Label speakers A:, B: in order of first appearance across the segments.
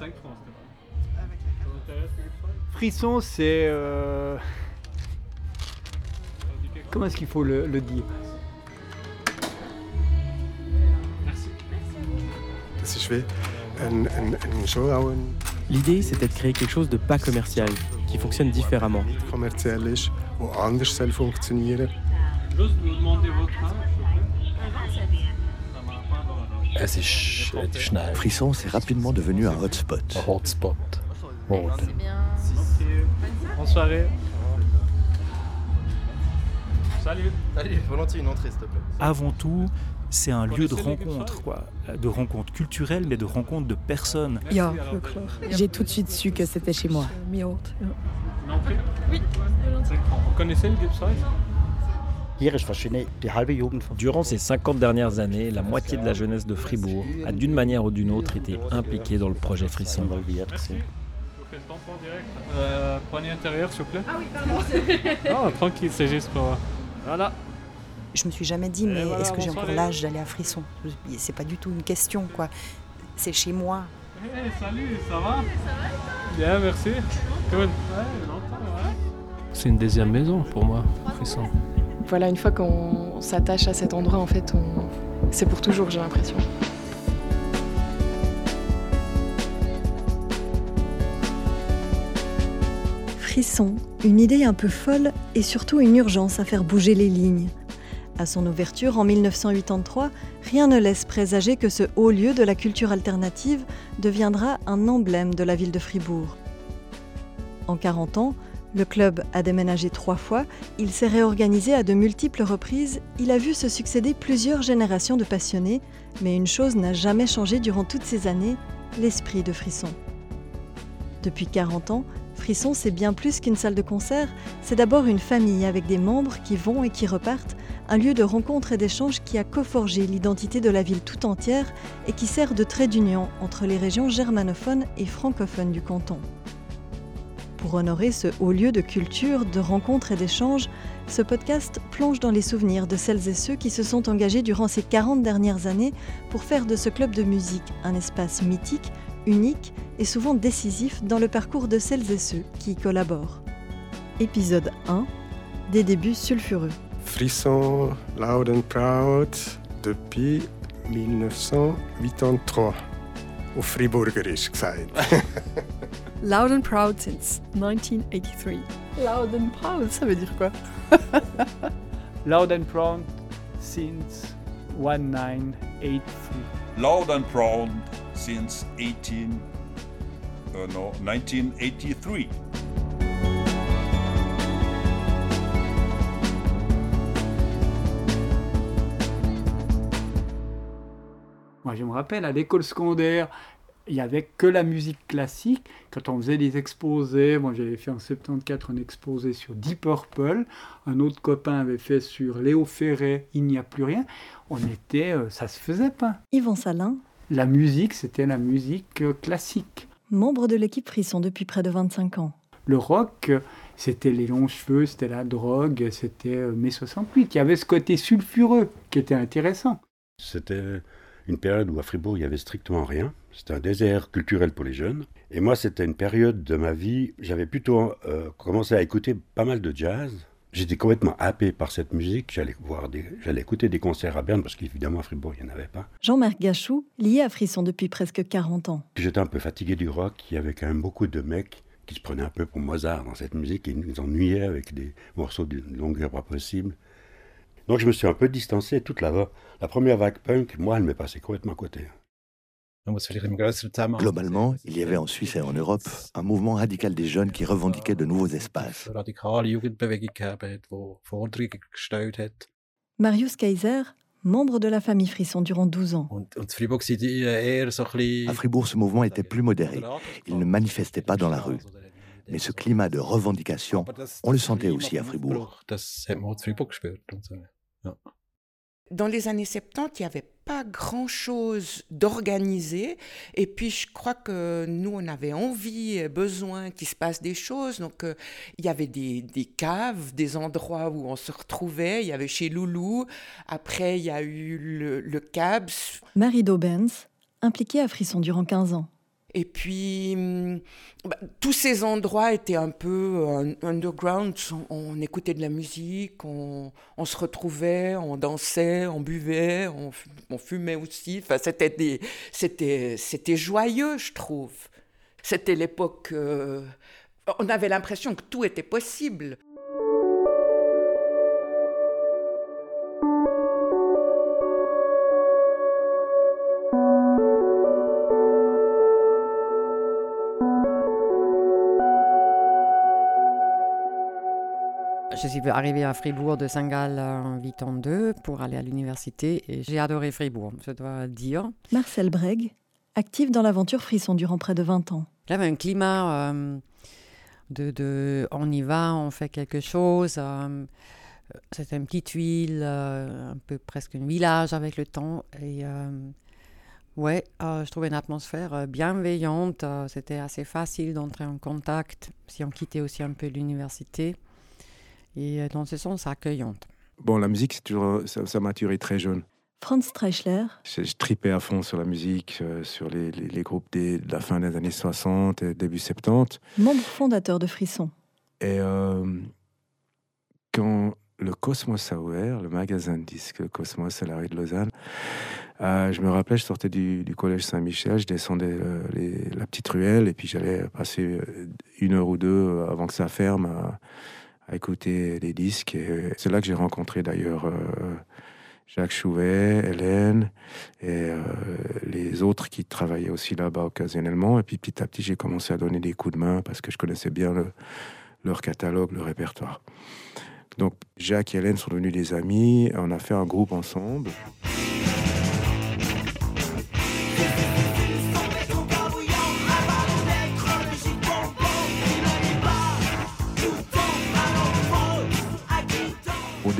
A: 25 francs, Stéphane.
B: Avec la carte.
A: Ça t'intéresse, Philippe Soy
C: Frisson, c'est. euh, Comment est-ce qu'il faut le, le dire?
D: Houden
E: L'idée, c'était de créer quelque chose de pas commercial, qui fonctionne différemment.
A: demander votre âge,
F: Frisson, c'est rapidement devenu un hotspot.
G: Hotspot. Geworden.
A: Merci. Bonne soirée. Salut.
H: Allez, volontiers une entrée, s'il te plaît.
I: Avant tout, c'est un lieu de rencontre, quoi. De rencontre culturelle, mais de rencontre de personnes.
J: Ja.
B: J'ai tout de suite su que c'était chez moi.
A: Une entrée Oui. Vous connaissez le Gibbs
E: Durant ces 50 dernières années, la moitié de la jeunesse de Fribourg a d'une manière ou d'une autre été impliquée dans le projet Frisson.
A: Euh, prenez intérieur, s'il vous plaît. Ah oui, pardon. Non, tranquille, c'est juste pour. Voilà.
B: Je me suis jamais dit, mais
A: voilà,
B: est-ce que j'ai encore l'âge d'aller à Frisson? C'est pas du tout une question, quoi. C'est chez moi.
A: Hey, salut, ça va? Ça va Bien, merci. Cool. Ouais, longtemps, ouais.
G: C'est une deuxième maison pour moi, Frisson.
J: Voilà, une fois qu'on s'attache à cet endroit, en fait, on... c'est pour toujours, j'ai l'impression.
K: Frisson, une idée un peu folle et surtout une urgence à faire bouger les lignes. À son ouverture en 1983, rien ne laisse présager que ce haut lieu de la culture alternative deviendra un emblème de la ville de Fribourg. En 40 ans, le club a déménagé trois fois, il s'est réorganisé à de multiples reprises, il a vu se succéder plusieurs générations de passionnés, mais une chose n'a jamais changé durant toutes ces années, l'esprit de Frisson. Depuis 40 ans, Frisson, c'est bien plus qu'une salle de concert, c'est d'abord une famille avec des membres qui vont et qui repartent, un lieu de rencontre et d'échange qui a coforgé l'identité de la ville tout entière et qui sert de trait d'union entre les régions germanophones et francophones du canton. Pour honorer ce haut lieu de culture, de rencontre et d'échange, ce podcast plonge dans les souvenirs de celles et ceux qui se sont engagés durant ces 40 dernières années pour faire de ce club de musique un espace mythique, unique et souvent décisif dans le parcours de celles et ceux qui y collaborent. Épisode 1 Des débuts sulfureux.
D: Frisson, loud and proud, depuis 1983. Auf Friburgerisch gesagt.
J: Loud and proud since 1983. Loud and proud, ça veut dire quoi?
C: Loud and proud since 1983.
L: loud and proud since 18, uh, no, 1983.
C: Moi, je me rappelle, à l'école secondaire, il n'y avait que la musique classique. Quand on faisait des exposés, moi j'avais fait en 74 un exposé sur Deep Purple, un autre copain avait fait sur Léo Ferré, Il n'y a plus rien. On était, euh, ça se faisait pas.
K: Yvan Salin,
C: La musique, c'était la musique euh, classique.
K: membre de l'équipe Frisson depuis près de 25 ans.
C: Le rock, c'était les longs cheveux, c'était la drogue, c'était euh, mai 68. Il y avait ce côté sulfureux qui était intéressant.
M: C'était une période où à Fribourg, il y avait strictement rien. C'était un désert culturel pour les jeunes. Et moi, c'était une période de ma vie, j'avais plutôt euh, commencé à écouter pas mal de jazz. J'étais complètement happé par cette musique. J'allais voir des, j'allais écouter des concerts à Berne parce qu'évidemment à Fribourg, il n'y en avait pas.
K: Jean-Marc Gachou, lié à Frisson depuis presque 40 ans.
M: J'étais un peu fatigué du rock. Il y avait quand même beaucoup de mecs qui se prenaient un peu pour Mozart dans cette musique et nous ennuyaient avec des morceaux d'une longueur pas possible. Donc je me suis un peu distancé. Toute la, la première vague punk, moi, elle m'est passée complètement à côté.
F: Globalement, il y avait en Suisse et en Europe un mouvement radical des jeunes qui revendiquait de nouveaux espaces.
K: Marius Kaiser, membre de la famille Frisson durant 12 ans.
F: À Fribourg, ce mouvement était plus modéré. Il ne manifestait pas dans la rue. Mais ce climat de revendication, on le sentait aussi à Fribourg.
N: Dans les années 70, il n'y avait pas grand-chose d'organisé. Et puis, je crois que nous, on avait envie, besoin qu'il se passe des choses. Donc, euh, il y avait des, des, caves, des endroits où on se retrouvait. Il y avait chez Loulou. Après, il y a eu le, le CABS.
K: Marie Daubens, impliquée à Frisson durant 15 ans.
N: Et puis, hum, bah, tous ces endroits étaient un peu euh, underground. On, écoutait de la musique, on, se retrouvait, on dansait, on buvait, on, fumait aussi. Enfin, c'était, c'était, c'était joyeux, je trouve. C'était l'époque. Euh, on avait l'impression que tout était possible.
O: Je suis arrivée à Fribourg de Saint-Gall en 82 pour aller à l'université et j'ai adoré Fribourg, je dois dire.
K: Marcel Breg, actif dans l'aventure Frisson durant près de 20 ans.
O: Il y avait un climat euh, de, on y va, on fait quelque chose. Euh, c'était une petite ville, euh, un peu presque un village avec le temps. Et ouais, je trouvais une atmosphère bienveillante. C'était assez facile d'entrer en contact si on quittait aussi un peu l'université et euh, dans ce sens accueillante.
P: Bon, la musique, c'est toujours, ça, ça m'a très jeune.
K: Franz Streichler.
P: Je, tripais à fond sur la musique, euh, sur les, les, groupes des, de la fin des années 60 et début 70.
K: Membre fondateur de Frisson.
P: Et euh, quand le Cosmos a ouvert, le magasin de disques Cosmos à la rue de Lausanne, je me rappelais, je sortais du, du collège Saint-Michel, je descendais les, la petite ruelle et puis j'allais passer une heure ou deux avant que ça ferme à écouter des disques. Et c'est là que j'ai rencontré d'ailleurs euh, Jacques Chouvet, Hélène et euh, les autres qui travaillaient aussi là-bas occasionnellement. Et puis petit à petit, j'ai commencé à donner des coups de main parce que je connaissais bien leur catalogue, leur répertoire. Donc Jacques et Hélène sont devenus des amis, on a fait un groupe ensemble.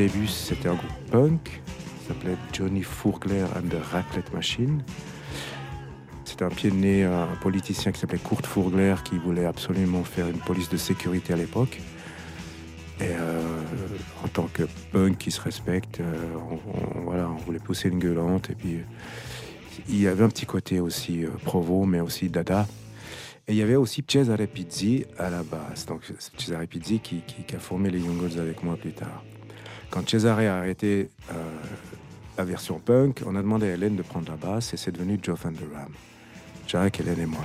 P: Début, c'était un groupe punk, s'appelait Johnny Fourgler and the Raclette Machine. C'était un pied de nez, un politicien qui s'appelait Kurt Fourgler qui voulait absolument faire une police de sécurité à l'époque. Et euh, en tant que punk qui se respecte, euh, on, voilà, on voulait pousser une gueulante. Et puis, il y avait un petit côté aussi euh, provo, mais aussi dada. Et il y avait aussi Cesare Pizzi à la base. Donc, Cesare Pizzi qui, qui a formé les Young Girls avec moi plus tard. Quand Cesare a arrêté euh, la version punk, on a demandé à Hélène de prendre la basse et c'est devenu Joe Van Der Ram. Jack, Hélène et moi.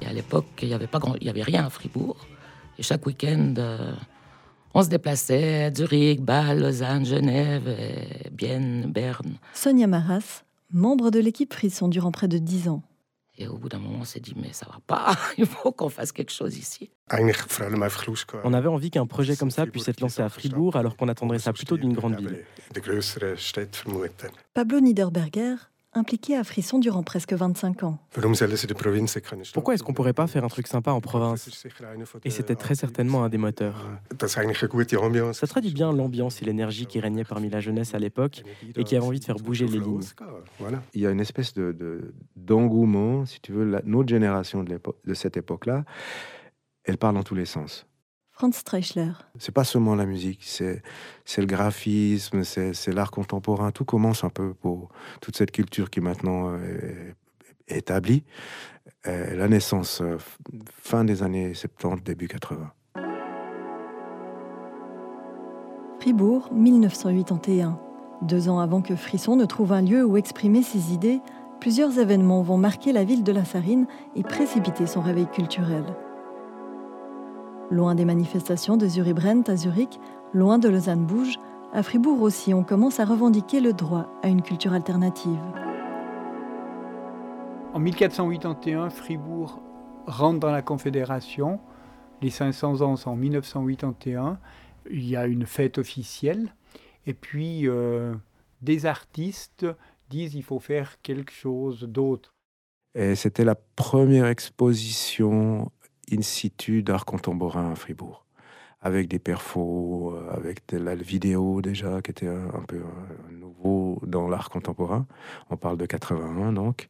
Q: Et à l'époque, il n'y avait, pas grand... il avait rien à Fribourg. Et chaque week-end, euh, on se déplaçait à Zurich, Bâle, Lausanne, Genève, et Bienne, Berne.
K: Sonia Maras, membre de l'équipe Frisson durant près de dix ans.
Q: Et au bout d'un moment, on s'est dit, mais ça va pas, il faut qu'on fasse quelque chose ici.
R: On avait envie qu'un projet comme ça puisse être lancé à Fribourg, alors qu'on attendrait ça plutôt d'une grande ville.
K: Pablo Niederberger, impliqué à Frisson durant presque 25 ans.
R: Pourquoi est-ce qu'on pourrait pas faire un truc sympa en province? Et c'était très certainement un des moteurs. Ça traduit bien l'ambiance et l'énergie qui régnait parmi la jeunesse à l'époque et qui avait envie de faire bouger les lignes.
P: Il y a une espèce de, d'engouement, si tu veux, la, notre génération de, de cette époque-là, elle parle dans tous les sens.
K: Franz Streichler.
P: C'est pas seulement la musique, c'est le graphisme, c'est l'art contemporain. Tout commence un peu pour toute cette culture qui maintenant est, établie. la naissance euh, fin des années 70, début 80.
K: Fribourg, 1981. Deux ans avant que Frisson ne trouve un lieu où exprimer ses idées, plusieurs événements vont marquer la ville de la Sarine et précipiter son réveil culturel. Loin des manifestations de Zurich-Brent à Zurich, loin de Lausanne-Bouge, à Fribourg aussi, on commence à revendiquer le droit à une culture alternative.
C: En 1481, Fribourg rentre dans la Confédération. Les 500 ans sont en 1981. Il y a une fête officielle. Et puis, euh, des artistes disent qu'il faut faire quelque chose d'autre.
P: Et c'était la première exposition in situ d'art contemporain à Fribourg, avec des perfos, euh, avec de la vidéo déjà, qui était un, peu euh, nouveau dans l'art contemporain. On parle de 81 donc.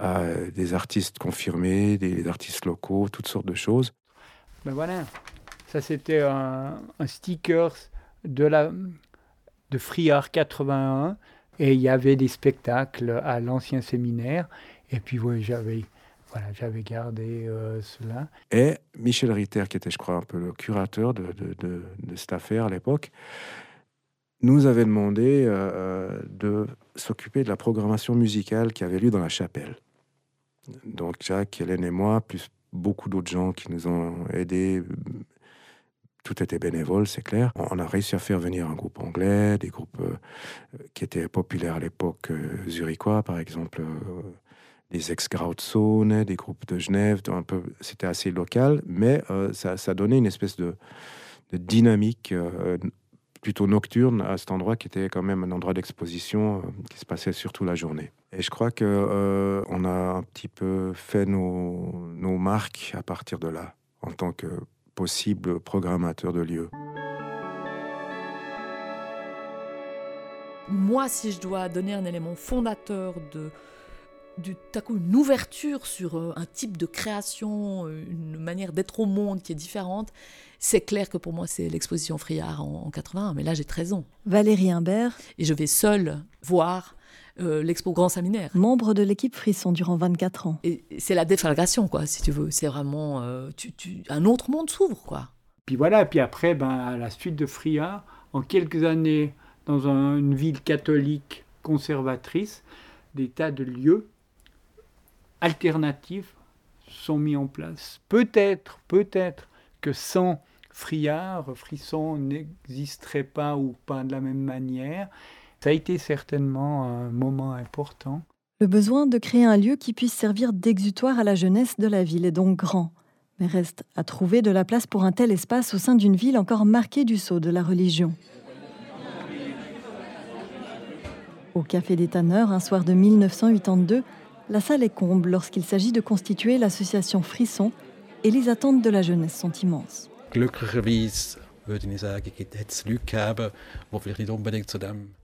P: Euh, des artistes confirmés, des artistes locaux, toutes sortes de choses.
C: Ben voilà, Ça, c'était un, un sticker de, la, de Friard 81. Et il y avait des spectacles à l'ancien séminaire. Et puis, oui, j'avais j'avais gardé euh, cela.
P: Et Michel Ritter, qui était, je crois, un peu le curateur de, cette affaire à l'époque, nous avait demandé euh, euh, de s'occuper de la programmation musicale qui avait lieu dans la chapelle. Donc Jacques, Hélène et moi, plus beaucoup d'autres gens qui nous ont aidés, tout était bénévole, c'est clair. On a réussi à faire venir un groupe anglais, des groupes qui étaient populaires à l'époque, euh, zurichois par exemple, des ex-Grauzone, des groupes de Genève, c'était assez local, mais euh, ça, ça, donnait une espèce de, dynamique euh, plutôt nocturne à cet endroit qui était quand même un endroit d'exposition euh, qui se passait surtout la journée. Et je crois que euh, on a un petit peu fait nos, nos marques à partir de là, en tant que possible programmateur de lieux.
S: Moi, si je dois donner un élément fondateur de, du tout à coup une ouverture sur euh, un type de création, euh, une manière d'être au monde qui est différente, c'est clair que pour moi c'est l'exposition Friard en, en 81, mais là j'ai 13 ans.
K: Valérie Imbert.
S: Et je vais seule voir euh, l'expo Grand Séminaire.
K: Membre de l'équipe Frisson durant 24 ans.
S: Et c'est la déflagration, quoi, si tu veux. C'est vraiment. Euh, tu, tu, un autre monde s'ouvre, quoi.
C: Puis voilà, puis après, ben, à la suite de Friard, en quelques années, dans un, une ville catholique conservatrice, des tas de lieux alternatifs sont mis en place. Peut-être, peut-être que sans Friard, Frisson n'existerait pas ou pas de la même manière. Ça a été certainement un moment important.
K: Le besoin de créer un lieu qui puisse servir d'exutoire à la jeunesse de la ville est donc grand. Mais reste à trouver de la place pour un tel espace au sein d'une ville encore marquée du sceau de la religion. Au Café des Tanneurs, un soir de 1982, la salle est comble lorsqu'il s'agit de constituer l'association Frisson et les attentes de la jeunesse sont immenses.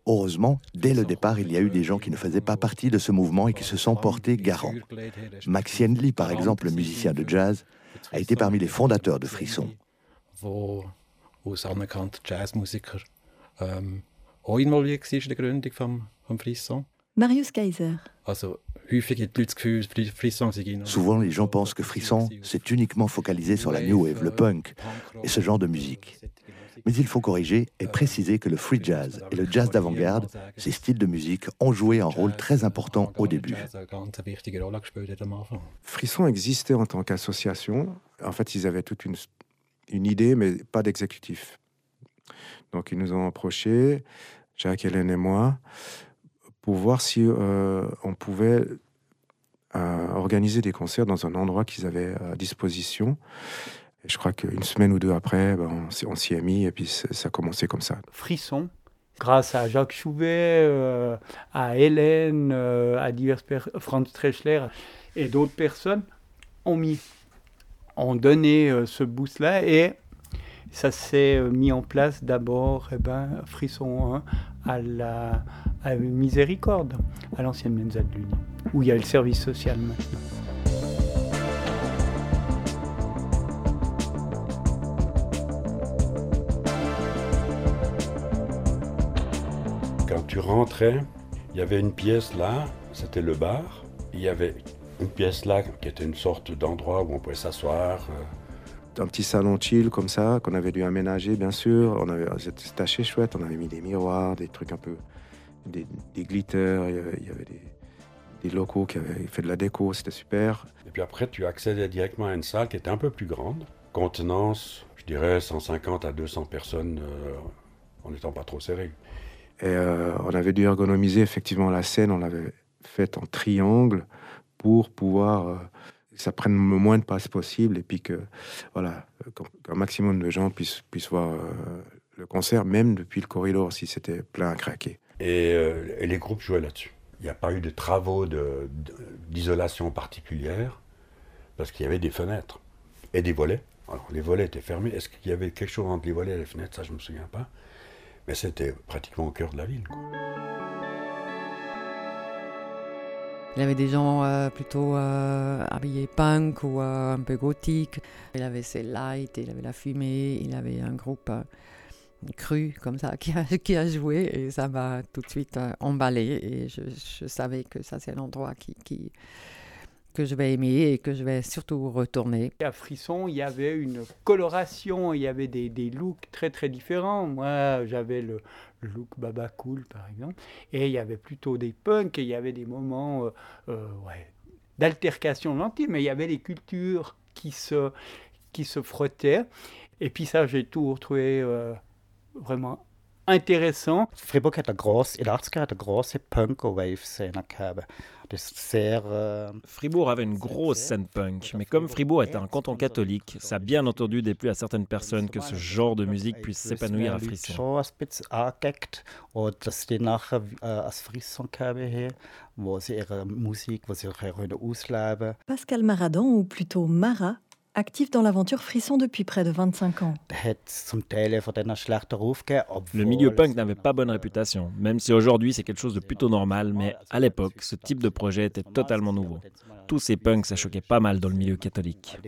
F: Heureusement, dès le départ, il y a eu des gens qui ne faisaient pas partie de ce mouvement et qui se sont portés garants. Max Henley, par exemple, le musicien de jazz, a été parmi les fondateurs de Frisson.
K: Marius Kaiser.
F: Souvent, les gens pensent que Frisson, c'est uniquement focalisé sur la new wave, le punk et ce genre de musique. Mais il faut corriger et préciser que le free jazz et le jazz d'avant-garde, ces styles de musique, ont joué un rôle très important au début.
P: Frisson existait en tant qu'association. En fait, ils avaient toute une, une idée, mais pas d'exécutif. Donc, ils nous ont approchés, Jacques, Hélène et moi, pour voir si euh, on pouvait euh, organiser des concerts dans un endroit qu'ils avaient à disposition. Je crois qu'une semaine ou deux après, ben, on s'y est mis et puis ça a commencé comme ça.
C: Frisson, grâce à Jacques Chouvet, euh, à Hélène, à divers Franz Treschler et d'autres personnes, ont mis, ont donné ce boost-là et ça s'est mis en place d'abord, eh ben, Frisson 1 à la Miséricorde, à l'ancienne Mensa de l'Union, où il y a le service social maintenant.
M: Quand tu rentrais, il y avait une pièce là, c'était le bar. Il y avait une pièce là qui était une sorte d'endroit où on pouvait s'asseoir.
P: Un petit salon chill comme ça, qu'on avait dû aménager, bien sûr. On avait, c'était assez chouette. On avait mis des miroirs, des trucs un peu. des, des glitters. Il y avait, il y avait des, des, locaux qui avaient fait de la déco, c'était super.
M: Et puis après, tu accédais directement à une salle qui était un peu plus grande. Contenance, je dirais 150 à 200 personnes euh, en n'étant pas trop serré.
P: Et euh, on avait dû ergonomiser effectivement la scène, on l'avait faite en triangle pour pouvoir euh, ça prenne le moins de place possible et puis que voilà, qu'un maximum de gens puissent, puissent voir euh, le concert, même depuis le corridor si c'était plein à craquer.
M: Et, euh, les groupes jouaient là-dessus. Il n'y a pas eu de travaux d'isolation particulière parce qu'il y avait des fenêtres et des volets. Alors les volets étaient fermés. Est-ce qu'il y avait quelque chose entre les volets et les fenêtres? Ça, je ne me souviens pas. Mais c'était pratiquement au cœur de la ville.
O: Il avait des gens euh, plutôt euh, habillés punk ou euh, un peu gothique. Il avait ses lights, il avait la fumée, il avait un groupe cru comme ça qui a, joué et ça m'a tout de suite emballé et je, je, savais que ça c'est l'endroit qui, qui, que je vais aimer et que je vais surtout retourner.
C: À Frisson, il y avait une coloration, il y avait des, looks très très différents. Moi, j'avais le, look Baba Cool par exemple, et il y avait plutôt des punks, et il y avait des moments euh, euh, d'altercation lentille, mais il y avait les cultures qui se, qui se frottaient. Et puis ça, j'ai tout retrouvé euh, vraiment intéressant.
T: Fribourg hat eine grosse, in den 80 hat eine grosse Punk-Wave-Szene gehabt. Sehr, äh,
E: Fribourg avait une grosse scène punk, mais comme Fribourg est un canton catholique, ça a bien entendu déplu à certaines personnes que ce genre de musique puisse s'épanouir à Frisson.
T: äh,
K: Pascal Maradan, ou plutôt Mara, actif dans l'aventure Frisson depuis près de 25 ans.
E: Le milieu punk n'avait pas bonne réputation, même si aujourd'hui c'est quelque chose de plutôt normal, mais à l'époque, ce type de projet était totalement nouveau. Tous ces punks, ça choquait pas mal dans le milieu catholique.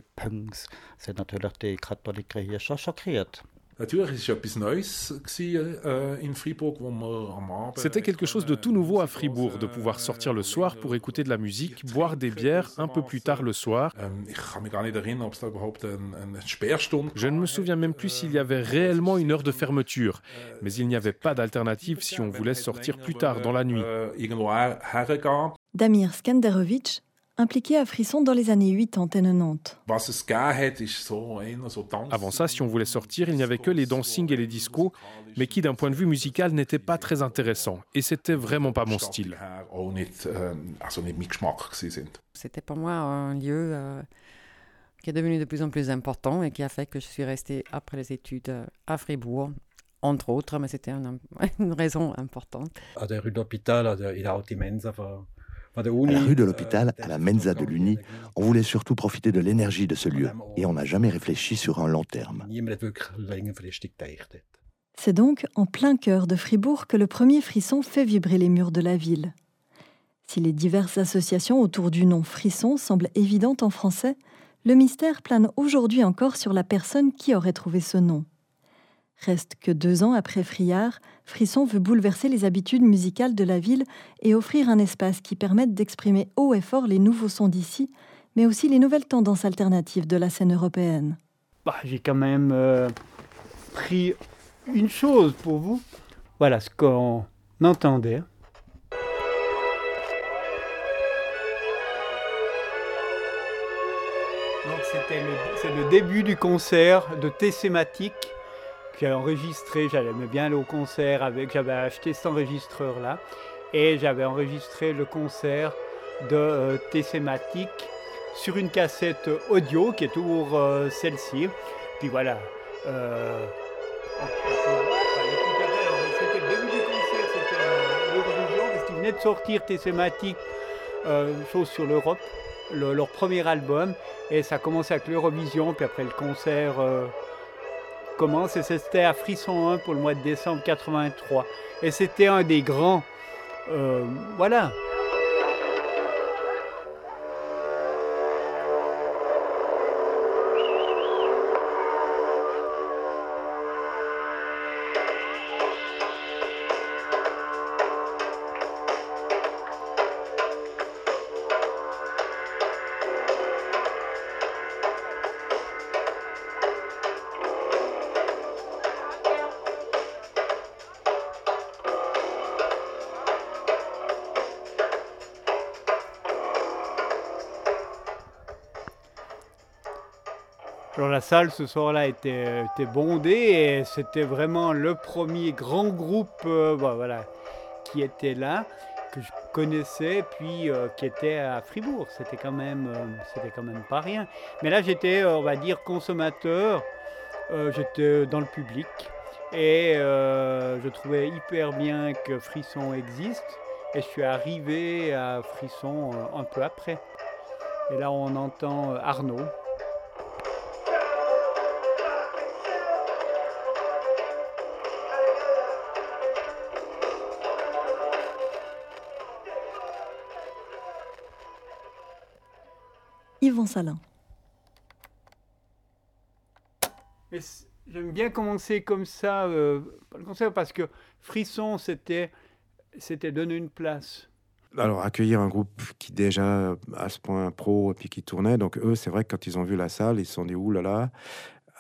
U: C'était quelque chose de tout nouveau à Fribourg, de pouvoir sortir le soir pour écouter de la musique, boire des bières un peu plus tard le soir. Je ne me souviens même plus s'il y avait réellement une heure de fermeture, mais il n'y avait pas d'alternative si on voulait sortir plus tard dans la nuit.
K: Damir Skenderovic impliqué à Frisson dans les années 80 et 90.
U: Avant ça, si on voulait sortir, il n'y avait que les dancing et les discos, mais qui d'un point de vue musical n'étaient pas très intéressants. Et c'était vraiment pas mon style.
O: C'était pour moi un lieu euh, qui est devenu de plus en plus important et qui a fait que je suis restée après les études euh, à Fribourg entre autres, mais c'était une, une raison importante.
V: À la rue
F: de l'hôpital, à la Mensa de l'Uni, on voulait surtout profiter de l'énergie de ce lieu et on n'a jamais réfléchi sur un long terme.
K: C'est donc en plein cœur de Fribourg que le premier frisson fait vibrer les murs de la ville. Si les diverses associations autour du nom frisson semblent évidentes en français, le mystère plane aujourd'hui encore sur la personne qui aurait trouvé ce nom. Reste que deux ans après Friard, Frisson veut bouleverser les habitudes musicales de la ville et offrir un espace qui permette d'exprimer haut et fort les nouveaux sons d'ici, mais aussi les nouvelles tendances alternatives de la scène européenne.
C: Bah, J'ai quand même euh, pris une chose pour vous. Voilà ce qu'on entendait. C'était le, le début du concert de J'ai enregistré, j'allais bien aller au concert avec, j'avais acheté cet enregistreur là et j'avais enregistré le concert de euh, Thématique sur une cassette audio qui est toujours euh, celle-ci. Puis voilà. Euh, c'était le début du concert, c'était l'Eurovision parce qu'ils venaient de sortir Thématique, chose sur l'Europe, leur premier album et ça commençait avec l'Eurovision puis après le concert commence et c'était à Frisson 1 pour le mois de décembre 83. Et c'était un des grands. Euh, voilà. Salle ce soir-là était, bondée et c'était vraiment le premier grand groupe euh, bah, qui était là, que je connaissais, puis euh, qui était à Fribourg. C'était quand, même, euh, c'était quand même pas rien. Mais là j'étais, on va dire, consommateur, j'étais dans le public et je trouvais hyper bien que Frisson existe et je suis arrivé à Frisson un peu après. Et là on entend Arnaud.
K: Yvan Salin.
C: J'aime bien commencer comme ça euh, le concert parce que Frisson, c'était c'était donner une place.
P: Alors, accueillir un groupe qui déjà à ce point pro et puis qui tournait, donc eux, c'est vrai que quand ils ont vu la salle, ils se sont dit, ouh là là,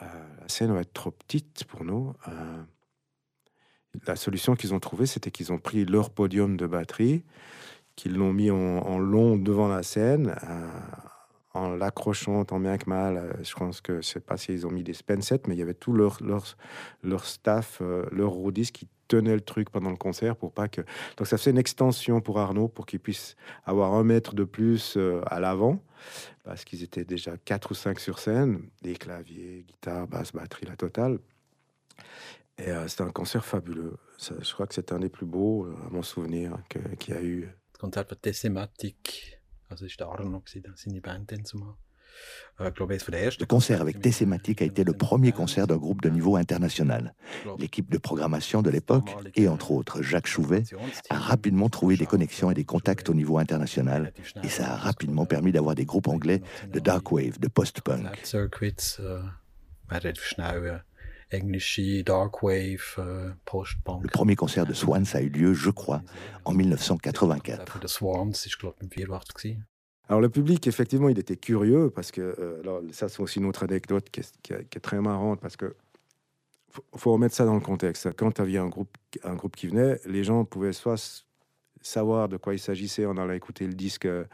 P: euh, la scène va être trop petite pour nous. Euh, la solution qu'ils ont trouvée, c'était qu'ils ont pris leur podium de batterie, qu'ils l'ont mis en, long devant la scène, euh, en l'accrochant tant bien que mal. Je pense que, je sais pas s'ils ont mis des Spenset, mais il y avait tout leur, leur, leur staff, leur roadies qui tenait le truc pendant le concert pour pas que. Donc ça fait une extension pour Arnaud pour qu'il puisse avoir un mètre de plus euh, à l'avant parce qu'ils étaient déjà quatre ou cinq sur scène, des claviers, guitare, basse, batterie, la totale. Et euh, c'était un concert fabuleux. je crois que c'est un des plus beaux, euh, à mon souvenir, qu'il y a eu.
V: concert war thématique. Also ist der Arno dans seine Band Euh,
F: le concert avec Tessematic a été le premier concert d'un groupe de niveau international. L'équipe de programmation de l'époque, et entre autres Jacques Chouvet, a rapidement trouvé des connexions et des contacts au niveau international, et ça a rapidement permis d'avoir des groupes anglais de dark wave, de post-punk. Le premier concert de Swans a eu lieu, je crois, en 1984.
P: Alors le public, effectivement, il était curieux parce que, euh, alors, ça c'est aussi une autre anecdote qui est, très marrante parce que faut, remettre ça dans le contexte. Quand tu avais un groupe, un groupe qui venait, les gens pouvaient soit savoir de quoi il s'agissait en allant écouter le disque euh,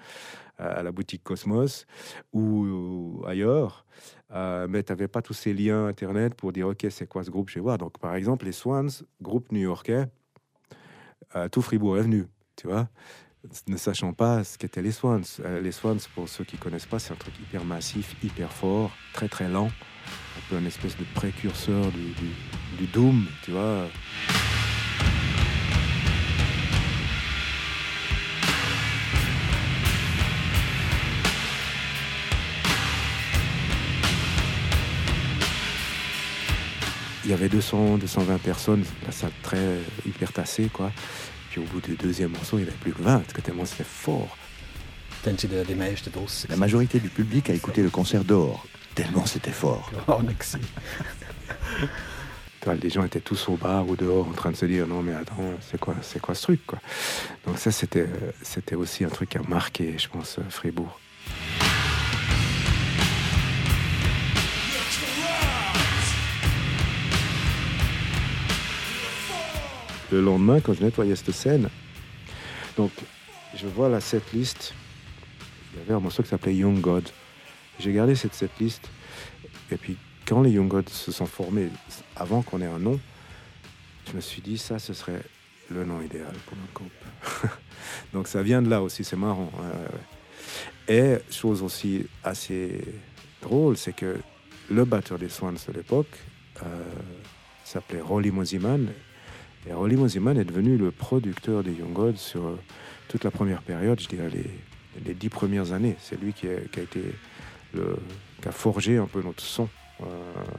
P: à la boutique Cosmos ou, ailleurs, euh, mais tu n'avais pas tous ces liens Internet pour dire, OK, c'est quoi ce groupe, je vais voir. Donc, par exemple, les Swans, groupe new-yorkais, tout Fribourg est venu, tu vois? Ne sachant pas ce qu'étaient les Swans. Euh, les Swans, pour ceux qui connaissent pas, c'est un truc hyper massif, hyper fort, très très lent, un peu une espèce de précurseur du, du, Doom, tu vois? Il y avait 200, 220 personnes, la salle très hyper tassée, quoi. Puis au bout du deuxième morceau, il n'y avait plus que 20, tellement c'était fort.
F: La majorité du public a écouté le concert dehors, tellement c'était fort.
P: les gens étaient tous au bar ou dehors en train de se dire non mais attends c'est quoi c'est quoi ce truc quoi donc ça c'était c'était aussi un truc à marquer je pense Fribourg le lendemain, quand je nettoyais cette scène, donc je vois la setlist. Il y avait un morceau qui s'appelait Young God. J'ai gardé cette setlist. Et puis, quand les Young Gods se sont formés, avant qu'on ait un nom, je me suis dit, ça, ce serait le nom idéal pour notre groupe. donc ça vient de là aussi, c'est marrant. Et chose aussi assez drôle, c'est que le batteur des Swans de l'époque euh, s'appelait Rolly Mosiman et Rolly Mosiman est devenu le producteur des Young Gods sur euh, toute la première période, je dirais les, les dix premières années. C'est lui qui a, forgé un peu notre son. Euh,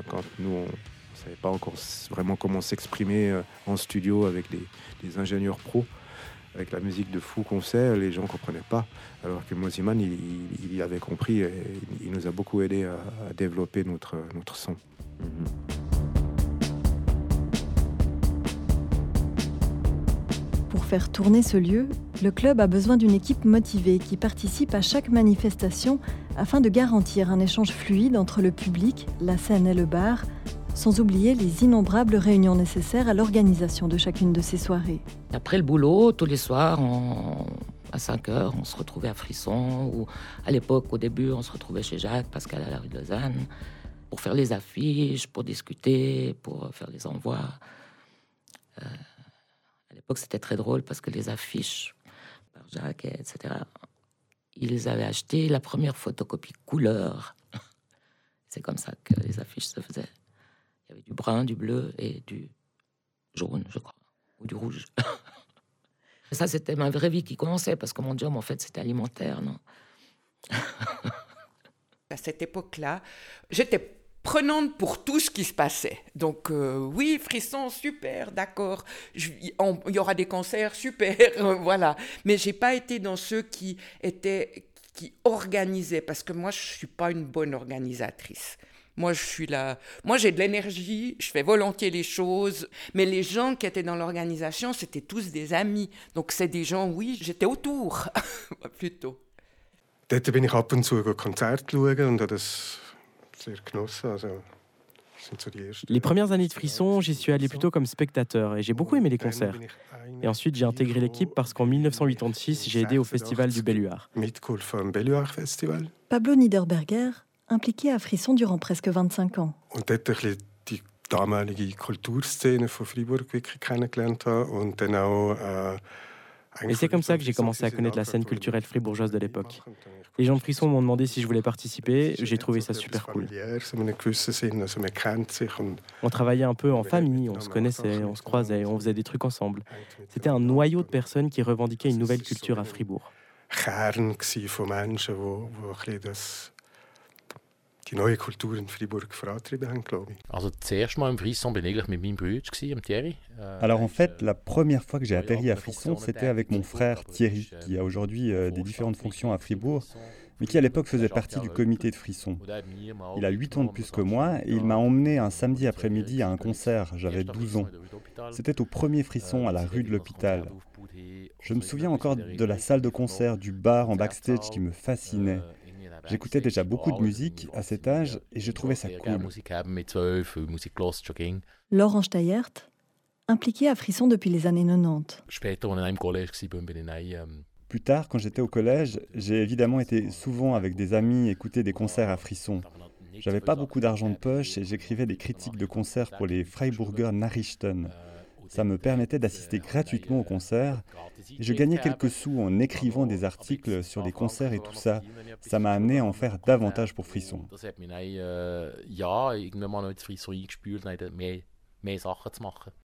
P: quand nous, on ne savait pas encore vraiment comment s'exprimer euh, en studio avec des, ingénieurs pros. Avec la musique de fou qu'on sait, les gens ne comprenaient pas. Alors que Mosiman, il, avait compris et il nous a beaucoup aidé à, développer notre, son. Mm-hmm.
K: Faire tourner ce lieu, le club a besoin d'une équipe motivée qui participe à chaque manifestation afin de garantir un échange fluide entre le public, la scène et le bar, sans oublier les innombrables réunions nécessaires à l'organisation de chacune de ces soirées.
Q: Après le boulot, tous les soirs, à 5 heures, on se retrouvait à Frisson, ou à l'époque, au début, on se retrouvait chez Jacques, Pascal à la rue de Lausanne, pour faire les affiches, pour discuter, pour faire les envois. Euh, c'était très drôle parce que les affiches par Jacques, etc., ils avaient acheté la première photocopie couleur. C'est comme ça que les affiches se faisaient. Il y avait du brun, du bleu et du jaune, je crois, ou du rouge. ça, c'était ma vraie vie qui commençait parce que mon job, en fait, c'était alimentaire, non?
N: À cette époque-là, j'étais prenante pour tout ce qui se passait. Donc euh, oui, frisson, super, d'accord. Il y aura des concerts, super, voilà. Mais j'ai pas été dans ceux qui étaient qui organisait, parce que moi, je suis pas une bonne organisatrice. Moi, je suis là. Moi, j'ai de l'énergie, je fais volontiers les choses. Mais les gens qui étaient dans l'organisation, c'était tous des amis. Donc, c'est des gens, oui, j'étais autour, plutôt.
D: Dort bin ich ab und zu Konzerte schauen und das
R: les premières années de Frisson, j'y suis allé plutôt comme spectateur et j'ai beaucoup aimé les concerts. Et ensuite, j'ai intégré l'équipe parce qu'en 1986, j'ai aidé au festival du Belluard.
K: Pablo Niederberger, impliqué à Frisson durant presque 25 ans.
R: Et c'est comme ça que j'ai commencé à connaître la scène culturelle fribourgeoise de l'époque. Les gens de Frisson m'ont demandé si je voulais participer, j'ai trouvé ça super cool. On travaillait un peu en famille, on se connaissait, on se croisait, on faisait des trucs ensemble. C'était un noyau de personnes qui revendiquaient une nouvelle culture à Fribourg.
D: Die neue Kultur in Fribourg vorantrieben haben, glaube ich. Also zuerst mal im Frisson bin ich mit meinem Bruder,
W: Thierry. Alors en fait, la première fois que j'ai atterri à Frisson, c'était avec mon frère Thierry, qui a aujourd'hui euh, des différentes fonctions à Fribourg, mais qui à l'époque faisait partie du comité de Frisson. Il a 8 ans de plus que moi et il m'a emmené un samedi après-midi à un concert, j'avais 12 ans. C'était au premier Frisson à la rue de l'hôpital. Je me souviens encore de la salle de concert, du bar en backstage qui me fascinait. J'écoutais déjà beaucoup de musique à cet âge et je trouvais ça cool.
K: Laurent Steyert, impliqué à Frisson depuis les années 90.
W: Plus tard, quand j'étais au collège, j'ai évidemment été souvent avec des amis écouter des concerts à Frisson. J'avais pas beaucoup d'argent de poche et j'écrivais des critiques de concerts pour les Freiburger Nachrichten. Ça me permettait d'assister gratuitement aux concerts. Et je gagnais quelques sous en écrivant des articles sur les concerts et tout ça. Ça m'a amené à en faire davantage pour Frisson.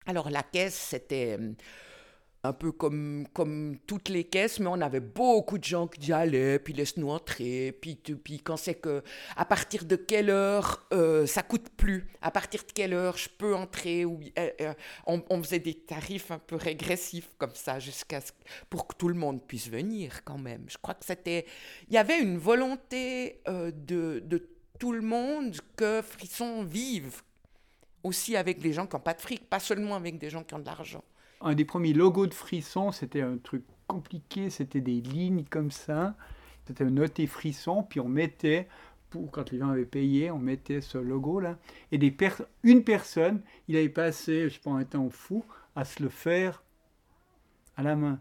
N: Alors la caisse, c'était un peu comme, comme toutes les caisses, mais on avait beaucoup de gens qui y allaient, puis laisse-nous entrer, puis, puis quand c'est que, à partir de quelle heure euh, ça coûte plus, à partir de quelle heure je peux entrer, ou, euh, euh, on, faisait des tarifs un peu régressifs comme ça, jusqu'à pour que tout le monde puisse venir quand même. Je crois que c'était, il y avait une volonté de, de tout le monde que Frisson vive, aussi avec les gens qui n'ont pas de fric, pas seulement avec des gens qui ont de l'argent.
C: Un des premiers logos de Frisson, c'était un truc compliqué, c'était des lignes comme ça. C'était noté Frisson, puis on mettait, pour, quand les gens avaient payé, on mettait ce logo-là. Et des une personne, il avait passé, je pense, un temps fou à se le faire à la main.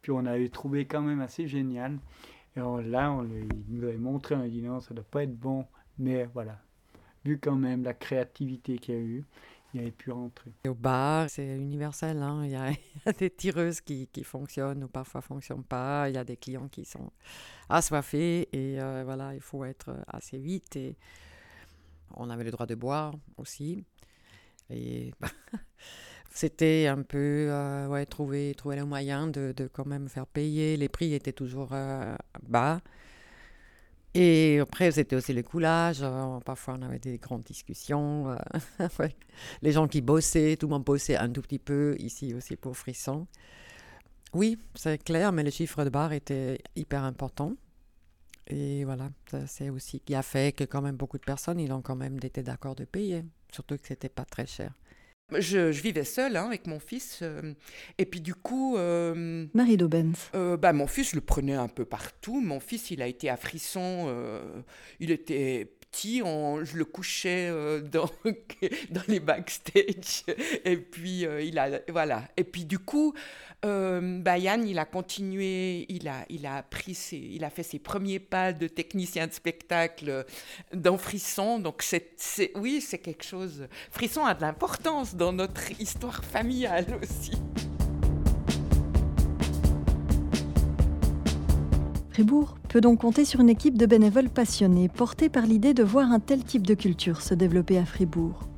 C: Puis on avait trouvé quand même assez génial. Et là, on il nous avait montré, on a dit non, ça ne doit pas être bon. Mais voilà, vu quand même la créativité qu'il y a eu, il avait pu rentrer.
O: au bar, c'est universel. Hein. Il, y a, des tireuses qui, qui, fonctionnent ou parfois ne fonctionnent pas. Il y a des clients qui sont assoiffés et euh, voilà, il faut être assez vite. Et on avait le droit de boire aussi. Et c'était un peu euh, ouais, trouver, trouver le moyen de, quand même faire payer. Les prix étaient toujours euh, bas. Et après, c'était aussi le coulage. Euh, parfois, on avait des grandes discussions. Euh, les gens qui bossaient, tout le monde bossait un tout petit peu, ici aussi pour Frisson. Oui, c'est clair, mais le chiffre de barre était hyper important. Et voilà, c'est aussi qui a fait que quand même beaucoup de personnes, ils ont quand même été d'accord de payer, surtout que c'était pas très cher.
N: Je, vivais seule hein, avec mon fils. Euh, et puis du coup... Euh,
K: Marie Daubens.
N: Euh, bah, mon fils, je le prenais un peu partout. Mon fils, il a été à Frisson. il était petit, on, je le couchais dans, dans les backstage. Et puis, il a... Voilà. Et puis du coup, euh, il a continué, il a, il, a appris il a fait ses premiers pas de technicien de spectacle dans Frisson. Donc, c'est, oui, c'est quelque chose. Frisson a de l'importance dans notre histoire familiale aussi.
K: Fribourg peut donc compter sur une équipe de bénévoles passionnés, portés par l'idée de voir un tel type de culture se développer à Fribourg.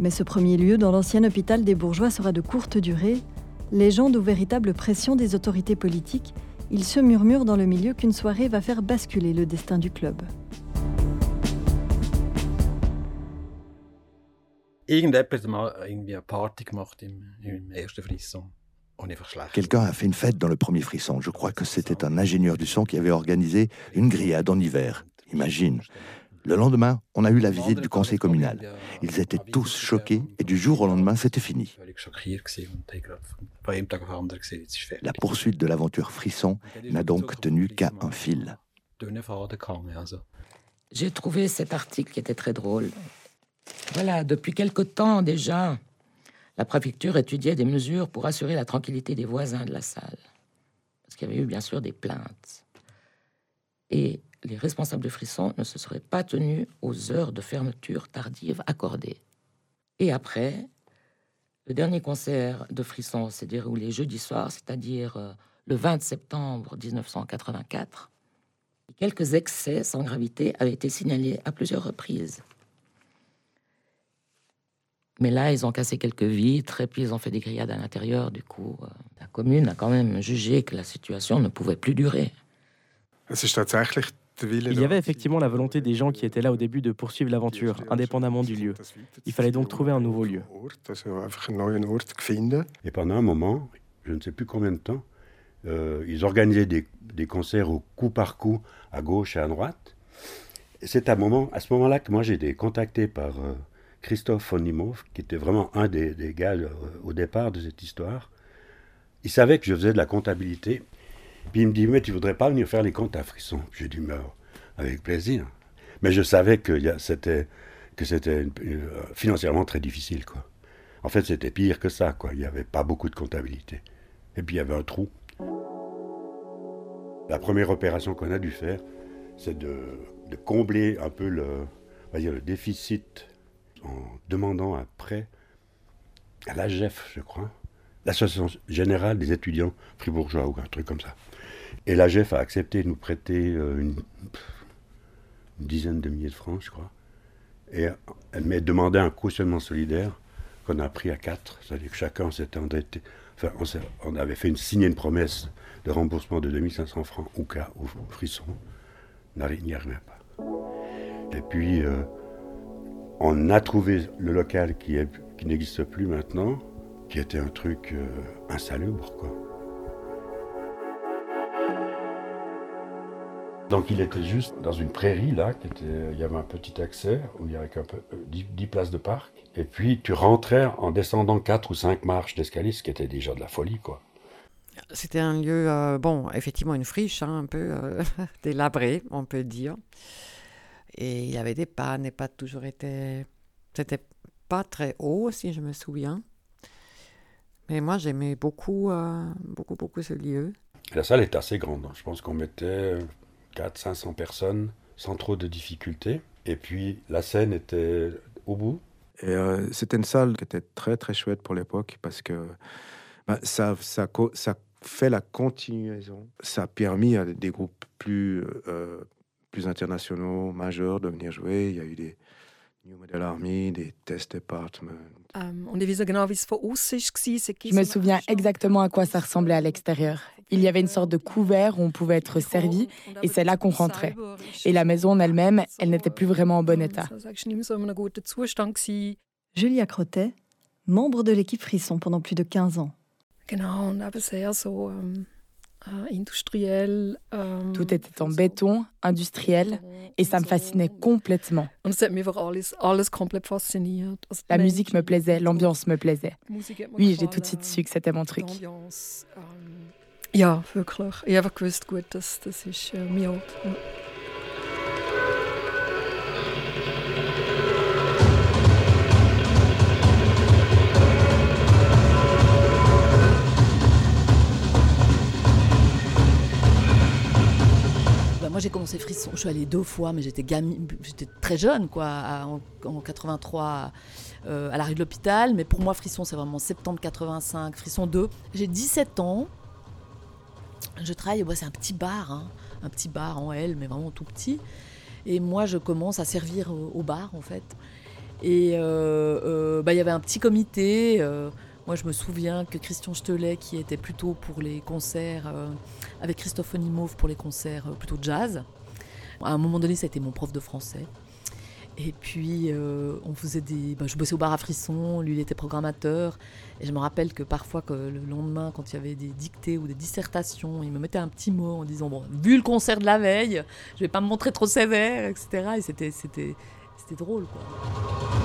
K: Mais ce premier lieu dans l'ancien hôpital des bourgeois sera de courte durée, les gens de véritable pression des autorités politiques, il se murmure dans le milieu qu'une soirée va faire basculer le destin du club.
F: Quelqu'un a fait une fête dans le premier frisson. Je crois que c'était un ingénieur du son qui avait organisé une grillade en hiver. Imagine. Le lendemain, on a eu la visite du conseil communal. Ils étaient tous choqués et du jour au lendemain, c'était fini. La poursuite de l'aventure Frisson n'a donc tenu qu'à un fil.
Q: J'ai trouvé cet article qui était très drôle. Voilà, depuis quelque temps déjà, la préfecture étudiait des mesures pour assurer la tranquillité des voisins de la salle. Parce qu'il y avait eu bien sûr des plaintes. Et les responsables de Frisson ne se seraient pas tenus aux heures de fermeture tardive accordées. Et après, le dernier concert de Frisson s'est déroulé jeudi soir, c'est-à-dire euh, le 20 septembre 1984. Quelques excès sans gravité avaient été signalés à plusieurs reprises. Mais là, ils ont cassé quelques vitres et puis ils ont fait des grillades à l'intérieur. Du coup, euh, la commune a quand même jugé que la situation ne pouvait plus durer.
R: Il y avait effectivement la volonté des gens qui étaient là au début de poursuivre l'aventure, indépendamment du lieu. Il fallait donc trouver un nouveau lieu.
M: Et pendant un moment, je ne sais plus combien de temps, euh, ils organisaient des, des, concerts au coup par coup, à gauche et à droite. C'est à, moment, à ce moment-là que moi j'ai été contacté par euh, Christophe Fonimov, qui était vraiment un des, gars euh, au départ de cette histoire. Il savait que je faisais de la comptabilité. Puis il me dit, mais tu voudrais pas venir faire les comptes à Frisson? J'ai dit, mais avec plaisir. Mais je savais que c'était que c'était financièrement très difficile. Quoi. En fait, c'était pire que ça. Quoi. Il n'y avait pas beaucoup de comptabilité. Et puis il y avait un trou. La première opération qu'on a dû faire, c'est de, de, combler un peu le, dire, le déficit en demandant prêt à l'AGEF, je crois, l'Association Générale des étudiants fribourgeois ou un truc comme ça. Et l'AGEF a accepté de nous prêter euh, une, dizaine de milliers de francs, je crois. Et elle m'a demandé un cautionnement solidaire qu'on a pris à quatre, c'est-à-dire que chacun s'était endetté. Enfin, on, avait fait une, signé une promesse de remboursement de 2500 francs au cas où Frisson n'y arrivait pas. Et puis, euh, on a trouvé le local qui, est, qui n'existe plus maintenant, qui était un truc euh, insalubre, quoi. Donc il était juste dans une prairie là, qui était, il y avait un petit accès où il y avait 10, 10, places de parc. Et puis tu rentrais en descendant 4 ou 5 marches d'escalier, ce qui était déjà de la folie quoi.
O: C'était un lieu, euh, bon, effectivement une friche, hein, un peu euh, délabrée, on peut dire. Et il y avait des pannes, les pas toujours été. C'était pas très haut, si je me souviens. Mais moi, j'aimais beaucoup, euh, beaucoup, beaucoup ce lieu.
M: La salle est assez grande. Hein. Je pense qu'on mettait 400-500 personnes sans trop de difficultés. Et puis, la scène était au bout.
P: Et euh, c'était une salle qui était très, très chouette pour l'époque parce que bah, ça, ça, ça fait la continuation. Ça a permis à des groupes plus, euh, plus internationaux, majeurs, de venir jouer. Il y a eu des New Model Army, des Test Department.
J: Ähm,
X: Je me souviens exactement à quoi ça ressemblait à l'extérieur. Il y avait une sorte de couvert où on pouvait être servi et c'est là qu'on rentrait. Et la maison en elle-même, elle n'était plus vraiment en bon état.
K: Julia Crotet, membre de l'équipe Frisson pendant plus de 15 ans.
X: Tout était en béton, industriel, et ça me fascinait complètement. La musique me plaisait, l'ambiance me plaisait. Oui, j'ai tout de suite su que c'était mon truc.
J: Ja, wirklich. Ich habe gewusst, gut, das, das ist mein j'ai commencé Frisson, je suis allée deux fois, mais j'étais j'étais très jeune quoi, en, en 83 euh, à la rue de l'hôpital. Mais pour moi Frisson c'est vraiment septembre 85, Frisson 2. J'ai 17 ans, je travaille, c'est un petit bar, hein, un petit bar en L, mais vraiment tout petit. Et moi, je commence à servir au, bar, en fait. Et euh, euh, bah, il y avait un petit comité. Euh, moi, je me souviens que Christian Stelet, qui était plutôt pour les concerts, avec Christophe Onimov pour les concerts plutôt jazz. À un moment donné, ça a été mon prof de français.
S: Et puis, euh, on faisait des. Bah, je bossais au bar à Frisson, lui, il était programmateur. Et je me rappelle que parfois, que le lendemain, quand il y avait des dictées ou des dissertations, il me mettait un petit mot en disant Bon, vu le concert de la veille, je vais pas me montrer trop sévère, etc. Et c'était drôle, quoi.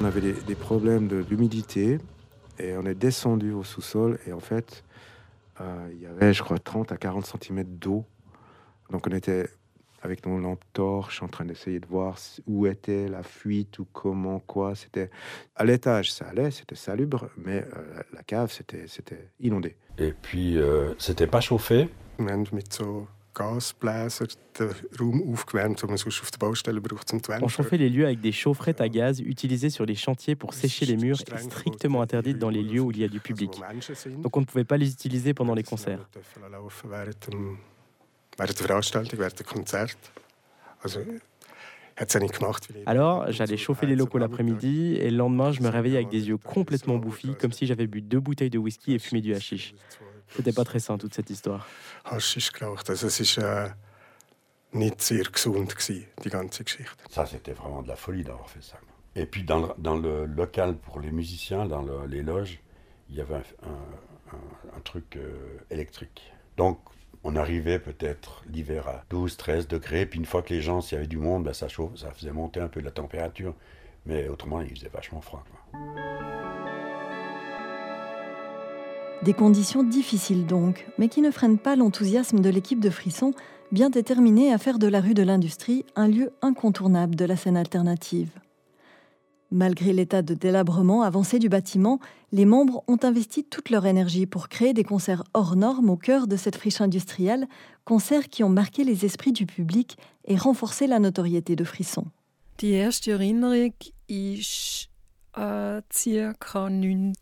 P: On avait des, des problèmes de l'humidité et on est descendu au sous-sol et en fait, euh, il y avait, je crois, 30 à 40 cm d'eau. Donc on était avec nos lampes torches en train d'essayer de voir où était la fuite ou comment, quoi. C'était à l'étage, ça allait, c'était salubre, mais euh, la cave, c'était c'était inondé.
M: Et puis, euh, c'était pas chauffé.
R: On chauffait les lieux avec des chaufferettes à gaz utilisées sur les chantiers pour sécher les murs et strictement interdites dans les lieux où il y a du public. Donc on ne pouvait pas les utiliser pendant les concerts. Alors, j'allais chauffer les locaux l'après-midi et le lendemain, je me réveillais avec des yeux complètement bouffis, comme si j'avais bu deux bouteilles de whisky et fumé du hashish. C'était pas très sain toute cette histoire.
M: Ça, c'était vraiment de la folie d'avoir fait ça. Et puis dans le, dans le, local pour les musiciens, dans les loges, il y avait un, un, truc euh, électrique. Donc on arrivait peut-être l'hiver à 12, 13 degrés, puis une fois que les gens, s'il y avait du monde, ben, ça chauffe, ça faisait monter un peu la température. Mais autrement, il faisait vachement froid.
K: Des conditions difficiles donc, mais qui ne freinent pas l'enthousiasme de l'équipe de Frisson, bien déterminée à faire de la rue de l'Industrie un lieu incontournable de la scène alternative. Malgré l'état de délabrement avancé du bâtiment, les membres ont investi toute leur énergie pour créer des concerts hors normes au cœur de cette friche industrielle, concerts qui ont marqué les esprits du public et renforcé la notoriété de Frisson.
Y: Die erste Erinnerung ist äh, circa 19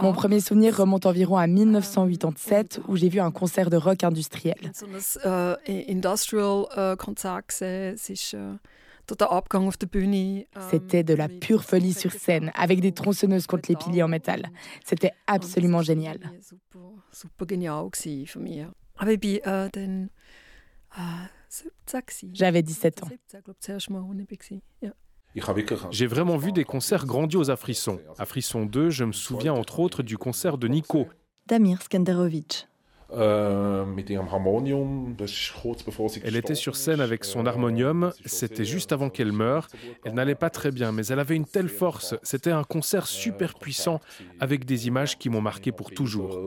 X: mon premier souvenir remonte environ à 1987 où j'ai vu un concert de rock industriel. C'était de la pure folie sur scène, avec des tronçonneuses contre les piliers en métal. C'était absolument génial. J'avais 17 ans.
U: J'ai vraiment vu des concerts grandioses à Frisson. À Frisson 2, je me souviens entre autres du concert de Nico.
K: Damir Skenderovic.
U: Euh, elle était sur scène avec son harmonium, c'était juste avant qu'elle meure. Elle n'allait pas très bien, mais elle avait une telle force. C'était un concert super puissant avec des images qui m'ont marqué pour toujours.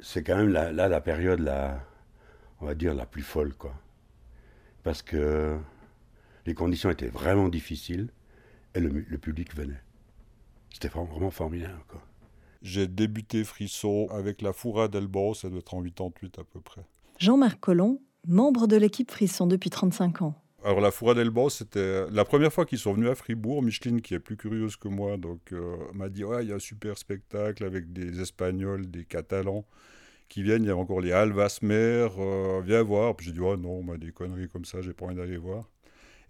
M: C'est quand même là la, la période, la, on va dire, la plus folle. quoi parce que les conditions étaient vraiment difficiles et le, public venait. C'était vraiment formidable.
Z: J'ai débuté Frisson avec la Foura d'Elbon, ça doit être en 88 à peu près.
K: Jean-Marc Collomb, membre de l'équipe Frisson depuis 35 ans.
Z: Alors la Foura d'Elbon, c'était la première fois qu'ils sont venus à Fribourg. Micheline, qui est plus curieuse que moi, donc euh, m'a dit ouais, il y a un super spectacle avec des Espagnols, des Catalans qui viennent. Il y a encore les Alvasmer, euh, viens voir. Puis j'ai dit, oh non, des conneries comme ça, j'ai pas envie d'aller voir.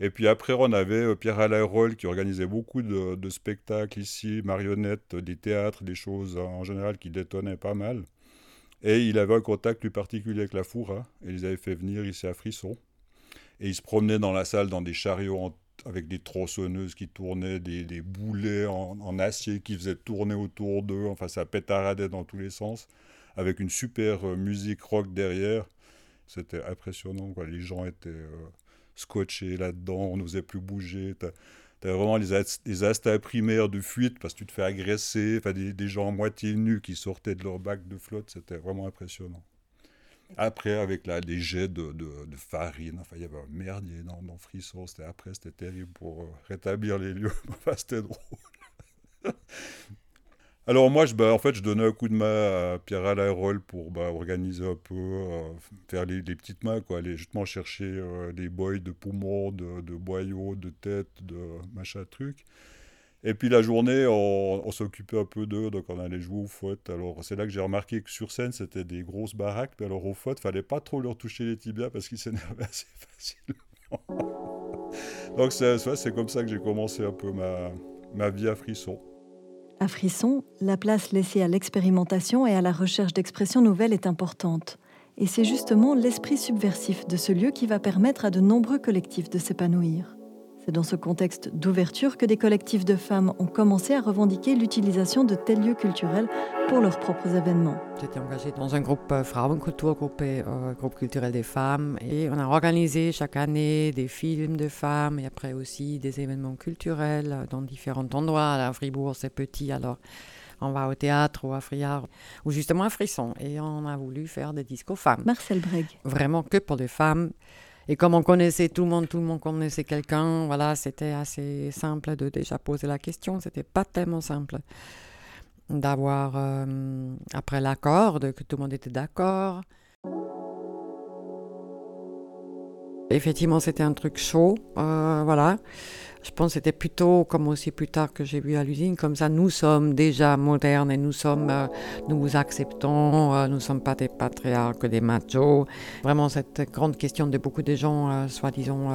Z: Et puis après, on avait euh, Pierre-Alain Roll qui organisait beaucoup de, spectacles ici, marionnettes, des théâtres, des choses en général qui détonnaient pas mal. Et il avait un contact plus particulier avec la Foura, et ils avaient fait venir ici à Frisson. Et ils se promenaient dans la salle dans des chariots avec des tronçonneuses qui tournaient, des, boulets en, en, acier qui faisaient tourner autour d'eux. Enfin, ça pétaradait dans tous les sens avec une super euh, musique rock derrière. C'était impressionnant. Les gens étaient euh, scotchés là-dedans, on n'osait plus bouger. Tu as vraiment les, instincts primaires de fuite parce que tu te fais agresser. Enfin, des, gens à moitié nus qui sortaient de leur bac de flotte. C'était vraiment impressionnant. Après, avec là, des jets de, farine, enfin, il y avait un merdier dans, dans Frisson. Après, c'était terrible pour euh, rétablir les lieux. enfin, c'était drôle. Alors moi, je, bah, en fait, je donnais un coup de main à Pierre-Alain Roll pour bah, organiser un peu, euh, faire les, petites mains, quoi, aller justement chercher euh, des boys de poumons, de, boyaux, de têtes, de machin truc. Et puis la journée, on, s'occupait un peu d'eux, donc on allait jouer au foot. Alors c'est là que j'ai remarqué que sur scène, c'était des grosses baraques, mais alors au foot, fallait pas trop leur toucher les tibias parce qu'ils s'énervaient assez facilement. donc c'est comme ça que j'ai commencé un peu ma, ma vie à frisson.
K: À Frisson, la place laissée à l'expérimentation et à la recherche d'expressions nouvelles est importante. Et c'est justement l'esprit subversif de ce lieu qui va permettre à de nombreux collectifs de s'épanouir. C'est dans ce contexte d'ouverture que des collectifs de femmes ont commencé à revendiquer l'utilisation de tels lieux culturels pour leurs propres événements.
O: J'étais engagée dans un groupe euh, Frauenkultur, groupe, euh, groupe culturel des femmes, et on a organisé chaque année des films de femmes et après aussi des événements culturels dans différents endroits. À Fribourg, c'est petit, alors on va au théâtre ou à Friard, ou justement à Frisson. Et on a voulu faire des discos femmes.
K: Marcel Breg.
O: Vraiment que pour les femmes. Et comme on connaissait tout le monde, tout le monde connaissait quelqu'un, voilà, c'était assez simple de déjà poser la question. C'était pas tellement simple d'avoir, euh, après l'accord, que tout le monde était d'accord. Effectivement, c'était un truc chaud, euh, voilà. Je pense que c'était plutôt, comme aussi plus tard que j'ai vu à l'usine, comme ça, nous sommes déjà modernes et nous sommes, euh, nous vous acceptons, euh, nous ne sommes pas des patriarques, des machos. Vraiment cette grande question de beaucoup de gens, soi-disant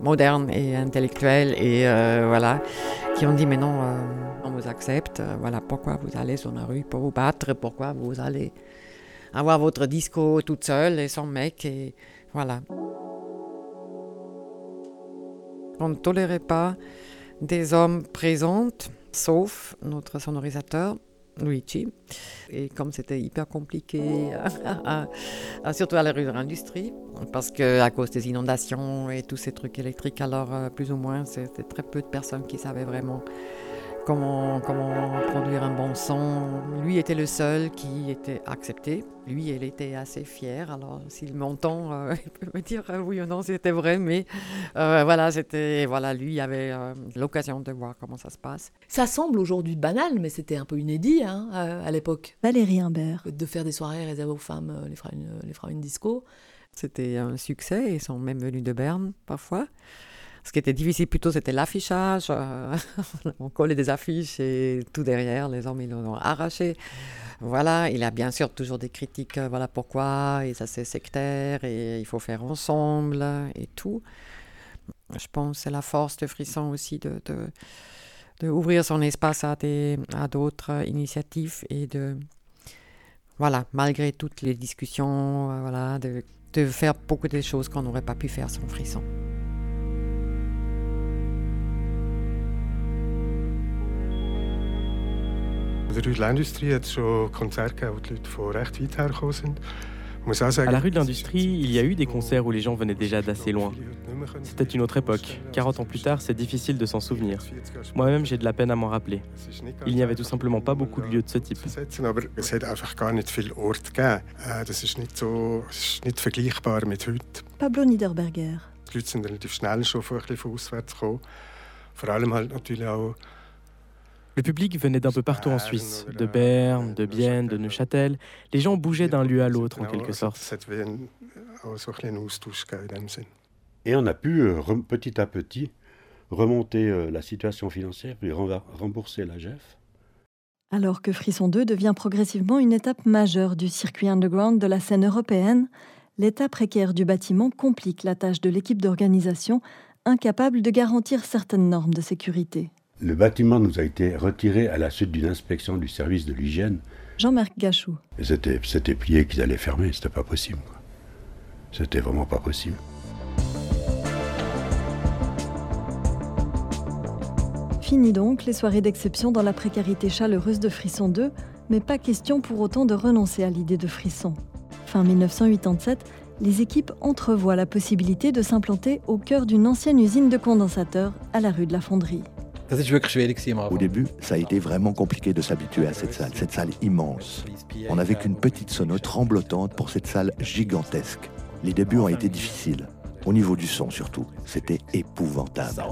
O: modernes et intellectuels, et voilà, qui ont dit, mais non, on vous accepte, voilà, pourquoi vous allez sur la rue pour vous battre, pourquoi vous allez avoir votre disco toute seule et sans mec, et voilà. On ne tolérait pas des hommes présents, sauf notre sonorisateur, Luigi. Et comme c'était hyper compliqué, surtout à la rue de l'industrie, parce qu'à cause des inondations et tous ces trucs électriques, alors euh, plus ou moins, c'était très peu de personnes qui savaient vraiment comment, comment produire un bon son. Lui était le seul qui était accepté. Lui, il était assez fier. Alors, s'il m'entend, euh, il peut me dire euh, oui ou non, c'était vrai. Mais euh, voilà, c'était voilà, lui avait l'occasion de voir comment ça se passe.
S: Ça semble aujourd'hui banal, mais c'était un peu inédit hein, à, l'époque.
K: Valérie Imbert.
S: De faire des soirées réservées aux femmes, les frères une disco.
O: C'était un succès. Ils sont même venus de Berne parfois. Ce qui était difficile plutôt, c'était l'affichage. Euh, on collait des affiches et tout derrière, les hommes, ils l'ont arraché. Voilà, il a bien sûr toujours des critiques, euh, voilà pourquoi, et ça c'est sectaire, et il faut faire ensemble, et tout. Je pense que c'est la force de Frisson aussi de, de, son espace à, à d'autres initiatives et de, voilà, malgré toutes les discussions, euh, voilà, de, de faire beaucoup de choses qu'on n'aurait pas pu faire sans Frisson.
P: À la
R: rue de l'Industrie, il y a eu des concerts où les gens venaient déjà d'assez loin. C'était une autre époque. 40 ans plus tard, c'est difficile de s'en souvenir. Moi-même, j'ai de la peine à m'en rappeler. Il n'y avait tout simplement pas beaucoup de lieux de ce type.
K: Pablo Niederberger.
R: Le public venait d'un peu partout en Suisse, de Berne, de Bienne, de Neuchâtel. Les gens bougeaient d'un lieu à l'autre en quelque sorte.
M: Et on a pu euh, petit à petit remonter euh, la situation financière puis rembourser la GEF.
K: Alors que Frisson 2 devient progressivement une étape majeure du circuit underground de la scène européenne, l'état précaire du bâtiment complique la tâche de l'équipe d'organisation, incapable de garantir certaines normes de sécurité.
M: Le bâtiment nous a été retiré à la suite d'une inspection du service de l'hygiène.
K: Jean-Marc Gachou.
M: C'était, c'était plié qu'ils allaient fermer, c'était pas possible. C'était vraiment pas possible.
K: Fini donc les soirées d'exception dans la précarité chaleureuse de Frisson 2, mais pas question pour autant de renoncer à l'idée de Frisson. Fin 1987, les équipes entrevoient la possibilité de s'implanter au cœur d'une ancienne usine de condensateurs à la rue de la Fonderie.
F: Au début, ça a été vraiment compliqué de s'habituer à cette salle, cette salle immense. On n'avait qu'une petite sono tremblotante pour cette salle gigantesque. Les débuts ont été difficiles, au niveau du son surtout. C'était épouvantable.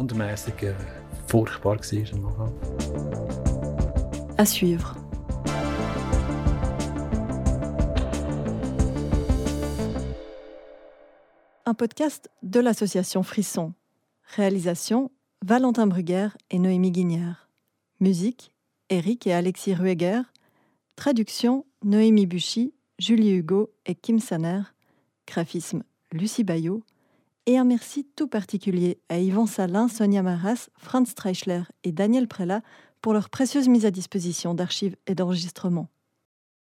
K: À suivre. Un podcast de l'association Frisson. Réalisation Valentin Brugger et Noémie Guignard. Musique Eric et Alexis Rueger. Traduction Noémie Buchy, Julie Hugo et Kim Saner. Graphisme Lucie Bayot. Et un merci tout particulier à Yvan Salin, Sonia Maras, Franz Streichler et Daniel Prella pour leur précieuse mise à disposition d'archives et d'enregistrements.